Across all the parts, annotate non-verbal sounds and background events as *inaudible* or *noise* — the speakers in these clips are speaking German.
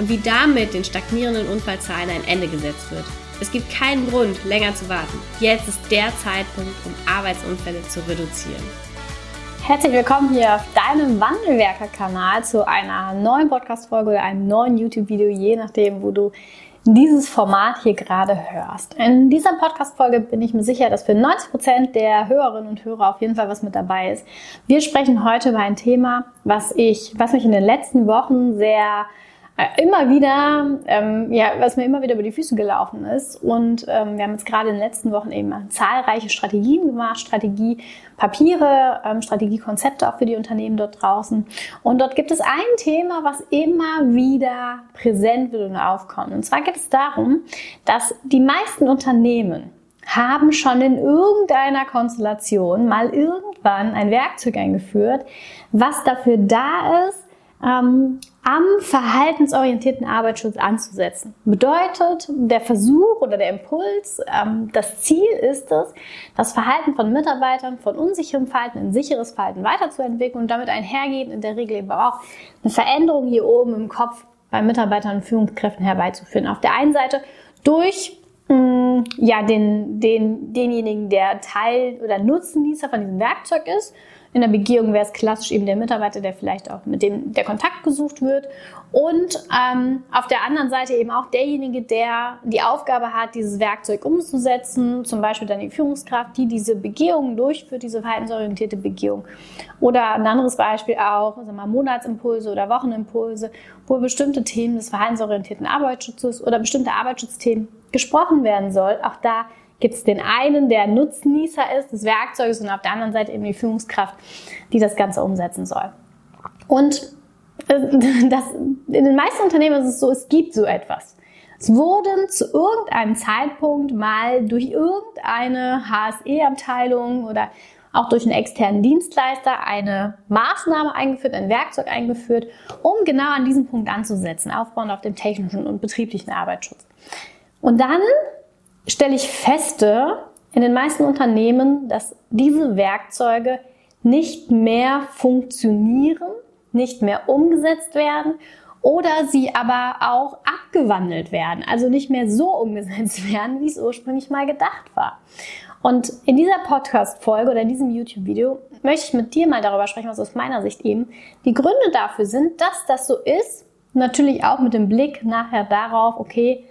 und wie damit den stagnierenden Unfallzahlen ein Ende gesetzt wird. Es gibt keinen Grund, länger zu warten. Jetzt ist der Zeitpunkt, um Arbeitsunfälle zu reduzieren. Herzlich willkommen hier auf deinem Wandelwerker-Kanal zu einer neuen Podcast-Folge oder einem neuen YouTube-Video, je nachdem, wo du dieses Format hier gerade hörst. In dieser Podcast-Folge bin ich mir sicher, dass für 90 Prozent der Hörerinnen und Hörer auf jeden Fall was mit dabei ist. Wir sprechen heute über ein Thema, was ich, was mich in den letzten Wochen sehr immer wieder, ähm, ja, was mir immer wieder über die Füße gelaufen ist. Und ähm, wir haben jetzt gerade in den letzten Wochen eben zahlreiche Strategien gemacht, Strategiepapiere, ähm, Strategiekonzepte auch für die Unternehmen dort draußen. Und dort gibt es ein Thema, was immer wieder präsent wird und aufkommt. Und zwar geht es darum, dass die meisten Unternehmen haben schon in irgendeiner Konstellation mal irgendwann ein Werkzeug eingeführt, was dafür da ist, ähm, am verhaltensorientierten Arbeitsschutz anzusetzen. Bedeutet, der Versuch oder der Impuls, ähm, das Ziel ist es, das Verhalten von Mitarbeitern von unsicherem Verhalten in sicheres Verhalten weiterzuentwickeln und damit einhergeht in der Regel eben auch eine Veränderung hier oben im Kopf bei Mitarbeitern und Führungskräften herbeizuführen. Auf der einen Seite durch mm, ja, den, den, denjenigen, der Teil oder Nutznießer von diesem Werkzeug ist in der Begehung wäre es klassisch eben der Mitarbeiter, der vielleicht auch mit dem der Kontakt gesucht wird. Und ähm, auf der anderen Seite eben auch derjenige, der die Aufgabe hat, dieses Werkzeug umzusetzen, zum Beispiel dann die Führungskraft, die diese Begehung durchführt, diese verhaltensorientierte Begehung. Oder ein anderes Beispiel auch, sagen wir mal, Monatsimpulse oder Wochenimpulse, wo bestimmte Themen des verhaltensorientierten Arbeitsschutzes oder bestimmte Arbeitsschutzthemen gesprochen werden soll. Auch da gibt es den einen, der Nutznießer ist des Werkzeuges und auf der anderen Seite eben die Führungskraft, die das Ganze umsetzen soll. Und äh, *laughs* das, in den meisten Unternehmen ist es so, es gibt so etwas. Es wurden zu irgendeinem Zeitpunkt mal durch irgendeine HSE-Abteilung oder auch durch einen externen Dienstleister eine Maßnahme eingeführt, ein Werkzeug eingeführt, um genau an diesem Punkt anzusetzen, aufbauend auf dem technischen und betrieblichen Arbeitsschutz. Und dann stelle ich feste in den meisten Unternehmen, dass diese Werkzeuge nicht mehr funktionieren, nicht mehr umgesetzt werden oder sie aber auch abgewandelt werden, also nicht mehr so umgesetzt *laughs* werden, wie es ursprünglich mal gedacht war. Und in dieser Podcast-Folge oder in diesem YouTube-Video möchte ich mit dir mal darüber sprechen, was aus meiner Sicht eben die Gründe dafür sind, dass das so ist. Natürlich auch mit dem Blick nachher darauf, okay,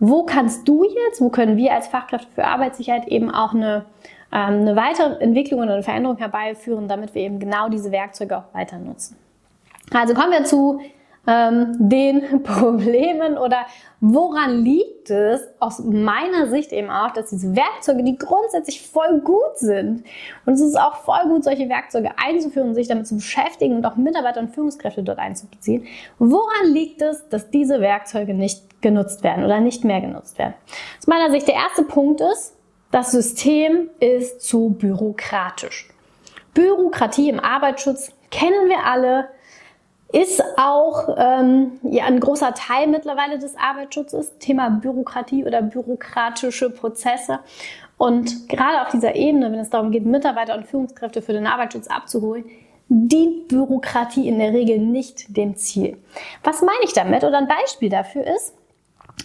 wo kannst du jetzt, wo können wir als Fachkräfte für Arbeitssicherheit eben auch eine, ähm, eine weitere Entwicklung oder eine Veränderung herbeiführen, damit wir eben genau diese Werkzeuge auch weiter nutzen. Also kommen wir zu ähm, den *laughs* Problemen oder woran liegt es aus meiner Sicht eben auch, dass diese Werkzeuge, die grundsätzlich voll gut sind und es ist auch voll gut, solche Werkzeuge einzuführen sich damit zu beschäftigen und auch Mitarbeiter und Führungskräfte dort einzubeziehen. Woran liegt es, dass diese Werkzeuge nicht genutzt werden oder nicht mehr genutzt werden? Aus meiner Sicht der erste Punkt ist, das System ist zu bürokratisch. Bürokratie im Arbeitsschutz kennen wir alle, ist auch ähm, ja, ein großer Teil mittlerweile des Arbeitsschutzes, Thema Bürokratie oder bürokratische Prozesse. Und gerade auf dieser Ebene, wenn es darum geht, Mitarbeiter und Führungskräfte für den Arbeitsschutz abzuholen, dient Bürokratie in der Regel nicht dem Ziel. Was meine ich damit? Oder ein Beispiel dafür ist,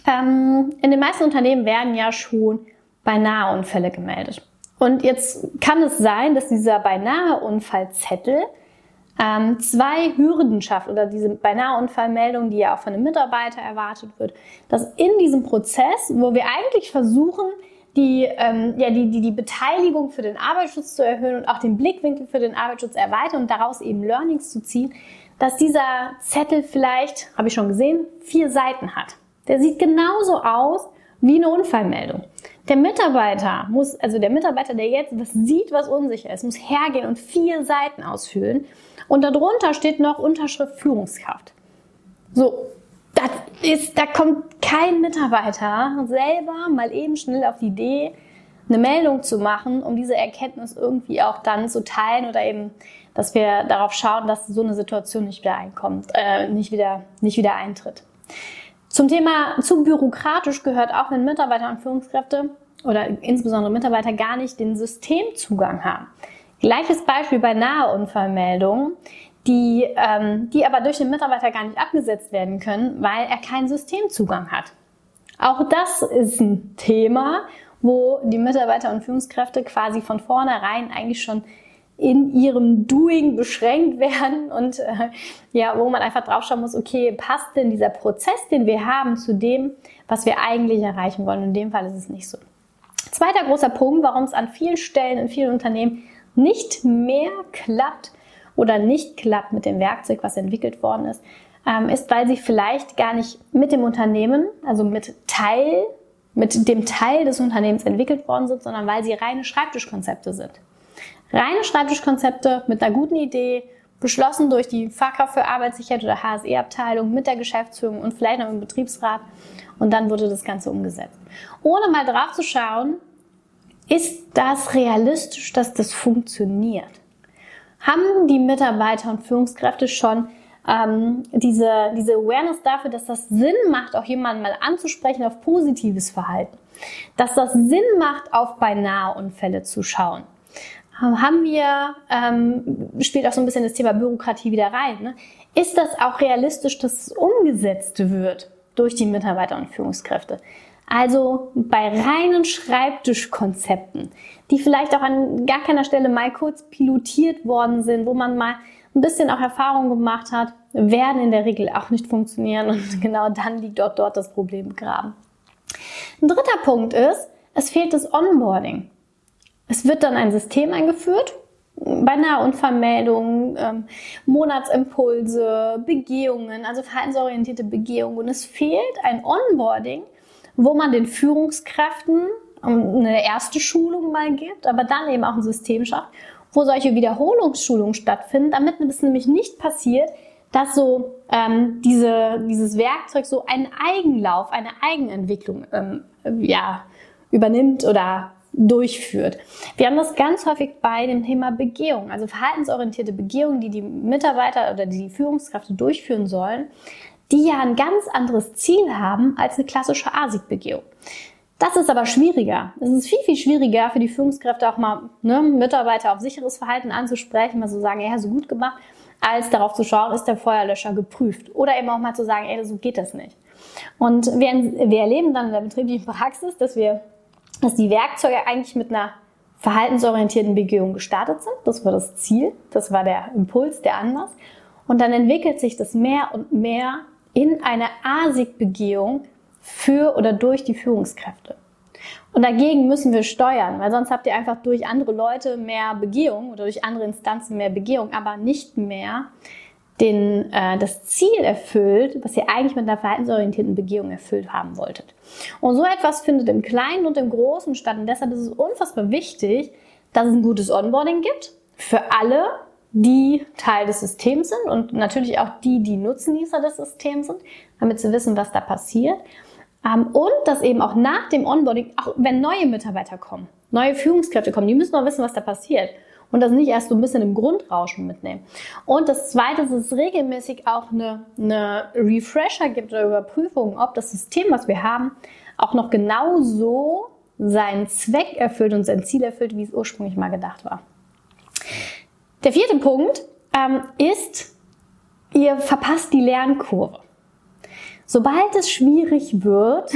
ähm, in den meisten Unternehmen werden ja schon beinahe Unfälle gemeldet. Und jetzt kann es sein, dass dieser beinahe Unfallzettel ähm, zwei Hürden schafft oder diese beinahe Unfallmeldung, die ja auch von einem Mitarbeiter erwartet wird, dass in diesem Prozess, wo wir eigentlich versuchen, die, ähm, ja, die, die, die Beteiligung für den Arbeitsschutz zu erhöhen und auch den Blickwinkel für den Arbeitsschutz erweitern und daraus eben Learnings zu ziehen, dass dieser Zettel vielleicht, habe ich schon gesehen, vier Seiten hat. Der sieht genauso aus wie eine Unfallmeldung. Der Mitarbeiter muss, also der Mitarbeiter, der jetzt was sieht, was unsicher ist, muss hergehen und vier Seiten ausfüllen und darunter steht noch Unterschrift Führungskraft. So, das ist, da kommt kein Mitarbeiter selber mal eben schnell auf die Idee, eine Meldung zu machen, um diese Erkenntnis irgendwie auch dann zu teilen oder eben, dass wir darauf schauen, dass so eine Situation nicht wieder einkommt, äh, nicht wieder, nicht wieder eintritt. Zum Thema zu bürokratisch gehört auch, wenn Mitarbeiter und Führungskräfte oder insbesondere Mitarbeiter gar nicht den Systemzugang haben. Gleiches Beispiel bei Naheunfallmeldungen, die, ähm, die aber durch den Mitarbeiter gar nicht abgesetzt werden können, weil er keinen Systemzugang hat. Auch das ist ein Thema, wo die Mitarbeiter und Führungskräfte quasi von vornherein eigentlich schon in ihrem Doing beschränkt werden *laughs* und äh, ja, wo man einfach draufschauen muss, okay, passt denn dieser Prozess, den wir haben, zu dem, was wir eigentlich erreichen wollen? In dem Fall ist es nicht so. Zweiter großer Punkt, warum es an vielen Stellen in vielen Unternehmen nicht mehr klappt oder nicht klappt mit dem Werkzeug, was entwickelt worden ist, ähm, ist, weil sie vielleicht gar nicht mit dem Unternehmen, also mit Teil, mit dem Teil des Unternehmens entwickelt worden sind, sondern weil sie reine Schreibtischkonzepte sind. Reine Schreibtischkonzepte mit einer guten Idee, beschlossen durch die Fachkraft für Arbeitssicherheit oder HSE-Abteilung mit der Geschäftsführung und vielleicht noch im Betriebsrat. Und dann wurde das Ganze umgesetzt. Ohne mal drauf zu schauen, ist das realistisch, dass das funktioniert? Haben die Mitarbeiter und Führungskräfte schon ähm, diese, diese Awareness dafür, dass das Sinn macht, auch jemanden mal anzusprechen auf positives Verhalten? Dass das Sinn macht, auf beinahe Unfälle zu schauen? Haben wir, ähm, spielt auch so ein bisschen das Thema Bürokratie wieder rein. Ne? Ist das auch realistisch, dass es umgesetzt wird durch die Mitarbeiter und Führungskräfte? Also bei reinen Schreibtischkonzepten, die vielleicht auch an gar keiner Stelle mal kurz pilotiert worden sind, wo man mal ein bisschen auch Erfahrung gemacht hat, werden in der Regel auch nicht funktionieren und *laughs* genau dann liegt auch dort das Problem begraben. Ein dritter Punkt ist, es fehlt das Onboarding. Es wird dann ein System eingeführt, bei Nahunfallmeldungen, ähm, Monatsimpulse, Begehungen, also verhaltensorientierte Begehungen. Und es fehlt ein Onboarding, wo man den Führungskräften eine erste Schulung mal gibt, aber dann eben auch ein System schafft, wo solche Wiederholungsschulungen stattfinden, damit es nämlich nicht passiert, dass so ähm, diese, dieses Werkzeug so einen Eigenlauf, eine Eigenentwicklung ähm, ja, übernimmt oder durchführt. Wir haben das ganz häufig bei dem Thema Begehung, also verhaltensorientierte Begehung, die die Mitarbeiter oder die, Führungskräfte durchführen sollen, die ja ein ganz anderes Ziel haben als eine klassische ASIC-Begehung. Das ist aber schwieriger. Es ist viel, viel schwieriger für die Führungskräfte auch mal ne, Mitarbeiter auf sicheres Verhalten anzusprechen, mal so sagen, ja, so gut gemacht, als darauf zu schauen, ist der Feuerlöscher geprüft. Oder eben auch mal zu sagen, ey, so geht das nicht. Und wir, wir erleben dann in der betrieblichen Praxis, dass wir, dass die Werkzeuge eigentlich mit einer verhaltensorientierten Begehung gestartet sind. Das war das Ziel, das war der Impuls, der Anlass. Und dann entwickelt sich das mehr und mehr in eine ASIC-Begehung für oder durch die Führungskräfte. Und dagegen müssen wir steuern, weil sonst habt ihr einfach durch andere Leute mehr Begehung oder durch andere Instanzen mehr Begehung, aber nicht mehr den, äh, das Ziel erfüllt, was ihr eigentlich mit einer verhaltensorientierten Begehung erfüllt haben wolltet. Und so etwas findet im Kleinen und im Großen statt. Und deshalb ist es unfassbar wichtig, dass es ein gutes Onboarding gibt für alle, die Teil des Systems sind und natürlich auch die, die Nutznießer des Systems sind, damit sie wissen, was da passiert. Ähm, und dass eben auch nach dem Onboarding, auch wenn neue Mitarbeiter kommen, neue Führungskräfte kommen, die müssen auch wissen, was da passiert. Und das nicht erst so ein bisschen im Grundrauschen mitnehmen. Und das Zweite ist, dass es regelmäßig auch eine, eine Refresher gibt oder Überprüfung, ob das System, was wir haben, auch noch genau so seinen Zweck erfüllt und sein Ziel erfüllt, wie es ursprünglich mal gedacht war. Der vierte Punkt ähm, ist, ihr verpasst die Lernkurve. Sobald es schwierig wird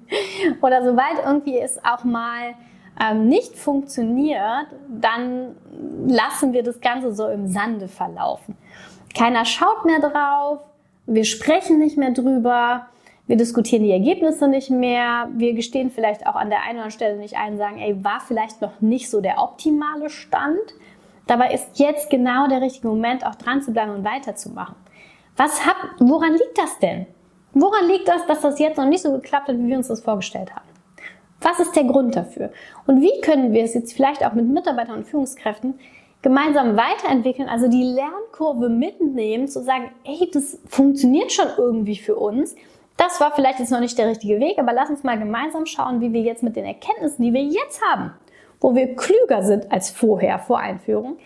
*laughs* oder sobald irgendwie es auch mal ähm, nicht funktioniert, dann lassen wir das Ganze so im Sande verlaufen. Keiner schaut mehr drauf, wir sprechen nicht mehr drüber, wir diskutieren die Ergebnisse nicht mehr, wir gestehen vielleicht auch an der einen oder anderen Stelle nicht ein, sagen, ey, war vielleicht noch nicht so der optimale Stand. Dabei ist jetzt genau der richtige Moment, auch dran zu bleiben und weiterzumachen. Was hab, woran liegt das denn? Woran liegt das, dass das jetzt noch nicht so geklappt hat, wie wir uns das vorgestellt haben? Was ist der Grund dafür? Und wie können wir es jetzt vielleicht auch mit Mitarbeitern und Führungskräften gemeinsam weiterentwickeln, also die Lernkurve mitnehmen, zu sagen, ey, das funktioniert schon irgendwie für uns. Das war vielleicht jetzt noch nicht der richtige Weg, aber lass uns mal gemeinsam schauen, wie wir jetzt mit den Erkenntnissen, die wir jetzt haben, wo wir klüger sind als vorher, vor Einführung,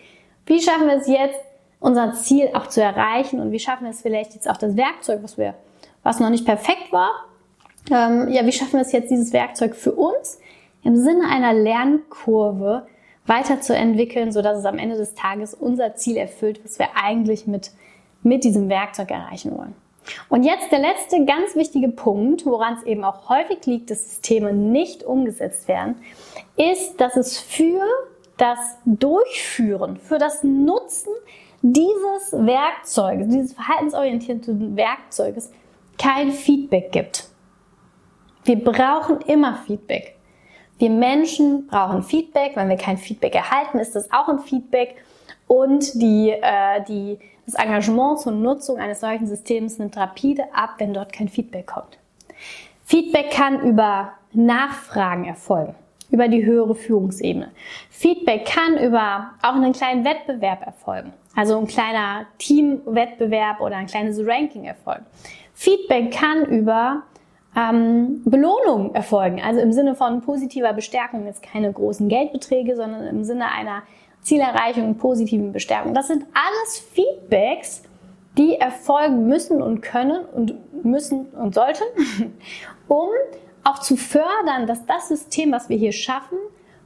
wie schaffen wir es jetzt, unser Ziel auch zu erreichen und wie schaffen wir es vielleicht jetzt auch das Werkzeug, was wir, was noch nicht perfekt war, ähm, ja, wie schaffen wir es jetzt, dieses Werkzeug für uns im Sinne einer Lernkurve weiterzuentwickeln, sodass es am Ende des Tages unser Ziel erfüllt, was wir eigentlich mit, mit diesem Werkzeug erreichen wollen. Und jetzt der letzte ganz wichtige Punkt, woran es eben auch häufig liegt, dass Systeme nicht umgesetzt werden, ist, dass es für das Durchführen, für das Nutzen dieses Werkzeuges, dieses verhaltensorientierten Werkzeuges kein Feedback gibt. Wir brauchen immer Feedback. Wir Menschen brauchen Feedback. Wenn wir kein Feedback erhalten, ist das auch ein Feedback. Und die, äh, die, das Engagement zur Nutzung eines solchen Systems nimmt rapide ab, wenn dort kein Feedback kommt. Feedback kann über Nachfragen erfolgen, über die höhere Führungsebene. Feedback kann über auch einen kleinen Wettbewerb erfolgen, also ein kleiner Teamwettbewerb oder ein kleines Ranking erfolgen. Feedback kann über ähm, Belohnung erfolgen, also im Sinne von positiver Bestärkung, jetzt keine großen Geldbeträge, sondern im Sinne einer Zielerreichung, positiven Bestärkung. Das sind alles Feedbacks, die erfolgen müssen und können und müssen und sollten, *laughs* um auch zu fördern, dass das System, was wir hier schaffen,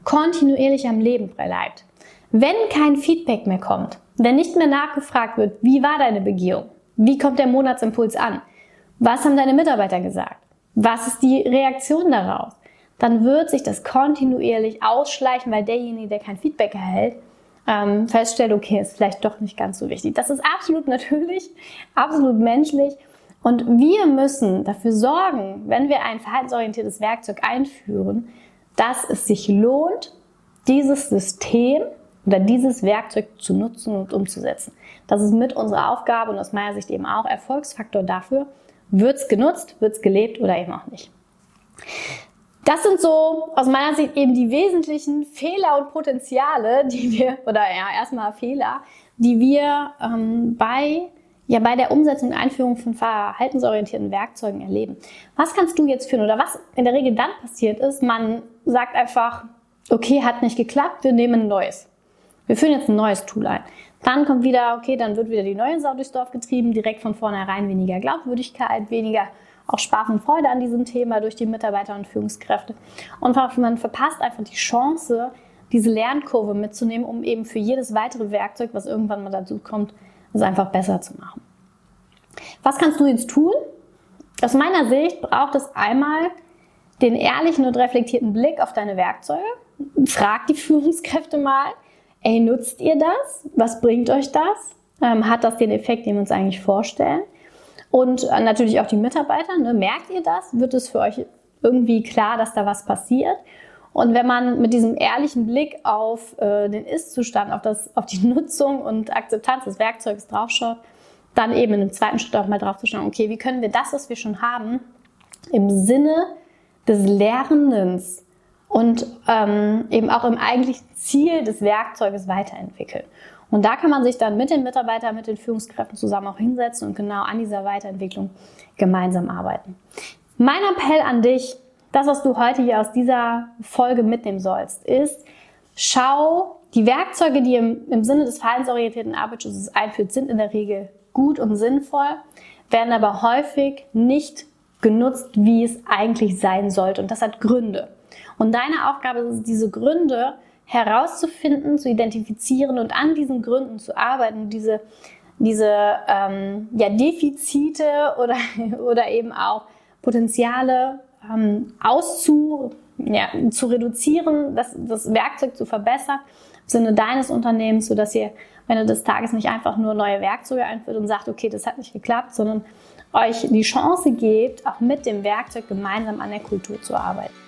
kontinuierlich am Leben bleibt. Wenn kein Feedback mehr kommt, wenn nicht mehr nachgefragt wird, wie war deine Begehung? Wie kommt der Monatsimpuls an? Was haben deine Mitarbeiter gesagt? Was ist die Reaktion daraus? Dann wird sich das kontinuierlich ausschleichen, weil derjenige, der kein Feedback erhält, ähm, feststellt, okay, ist vielleicht doch nicht ganz so wichtig. Das ist absolut natürlich, absolut menschlich. Und wir müssen dafür sorgen, wenn wir ein verhaltensorientiertes Werkzeug einführen, dass es sich lohnt, dieses System oder dieses Werkzeug zu nutzen und umzusetzen. Das ist mit unserer Aufgabe und aus meiner Sicht eben auch Erfolgsfaktor dafür, wird es genutzt, wird es gelebt oder eben auch nicht. Das sind so aus meiner Sicht eben die wesentlichen Fehler und Potenziale, die wir, oder ja, erstmal Fehler, die wir ähm, bei, ja, bei der Umsetzung und Einführung von verhaltensorientierten Werkzeugen erleben. Was kannst du jetzt führen oder was in der Regel dann passiert ist, man sagt einfach, okay, hat nicht geklappt, wir nehmen ein neues. Wir führen jetzt ein neues Tool ein. Dann kommt wieder, okay, dann wird wieder die neue Sau durchs Dorf getrieben, direkt von vornherein weniger Glaubwürdigkeit, weniger auch Spaß und Freude an diesem Thema durch die Mitarbeiter und Führungskräfte. Und man verpasst einfach die Chance, diese Lernkurve mitzunehmen, um eben für jedes weitere Werkzeug, was irgendwann mal dazu kommt, es einfach besser zu machen. Was kannst du jetzt tun? Aus meiner Sicht braucht es einmal den ehrlichen und reflektierten Blick auf deine Werkzeuge. Frag die Führungskräfte mal, ey, nutzt ihr das? Was bringt euch das? Ähm, hat das den Effekt, den wir uns eigentlich vorstellen? Und äh, natürlich auch die Mitarbeiter, ne? merkt ihr das? Wird es für euch irgendwie klar, dass da was passiert? Und wenn man mit diesem ehrlichen Blick auf äh, den Ist-Zustand, auf, auf die *laughs* Nutzung und Akzeptanz des Werkzeugs draufschaut, dann eben in dem zweiten Schritt auch mal drauf zu schauen, okay, wie können wir das, was wir schon haben, im Sinne des Lernens und ähm, eben auch im eigentlichen Ziel des Werkzeuges weiterentwickeln. Und da kann man sich dann mit den Mitarbeitern, mit den Führungskräften zusammen auch hinsetzen und genau an dieser Weiterentwicklung gemeinsam arbeiten. Mein Appell an dich, das, was du heute hier aus dieser Folge mitnehmen sollst, ist, schau, die Werkzeuge, die im, im Sinne des verhaltensorientierten Arbeitsschutzes einführt, sind in der Regel gut und sinnvoll, werden aber häufig nicht genutzt, wie es eigentlich sein sollte. Und das hat Gründe. Und deine Aufgabe ist es, diese Gründe herauszufinden, zu identifizieren und an diesen Gründen zu arbeiten, diese, diese ähm, ja, Defizite oder, *laughs* oder eben auch Potenziale ähm, auszu, ja, zu reduzieren, das, das Werkzeug zu verbessern im Sinne deines Unternehmens, sodass ihr am Ende des Tages nicht einfach nur neue Werkzeuge einführt und sagt, okay, das hat nicht geklappt, sondern euch die Chance gebt, auch mit dem Werkzeug gemeinsam an der Kultur zu arbeiten.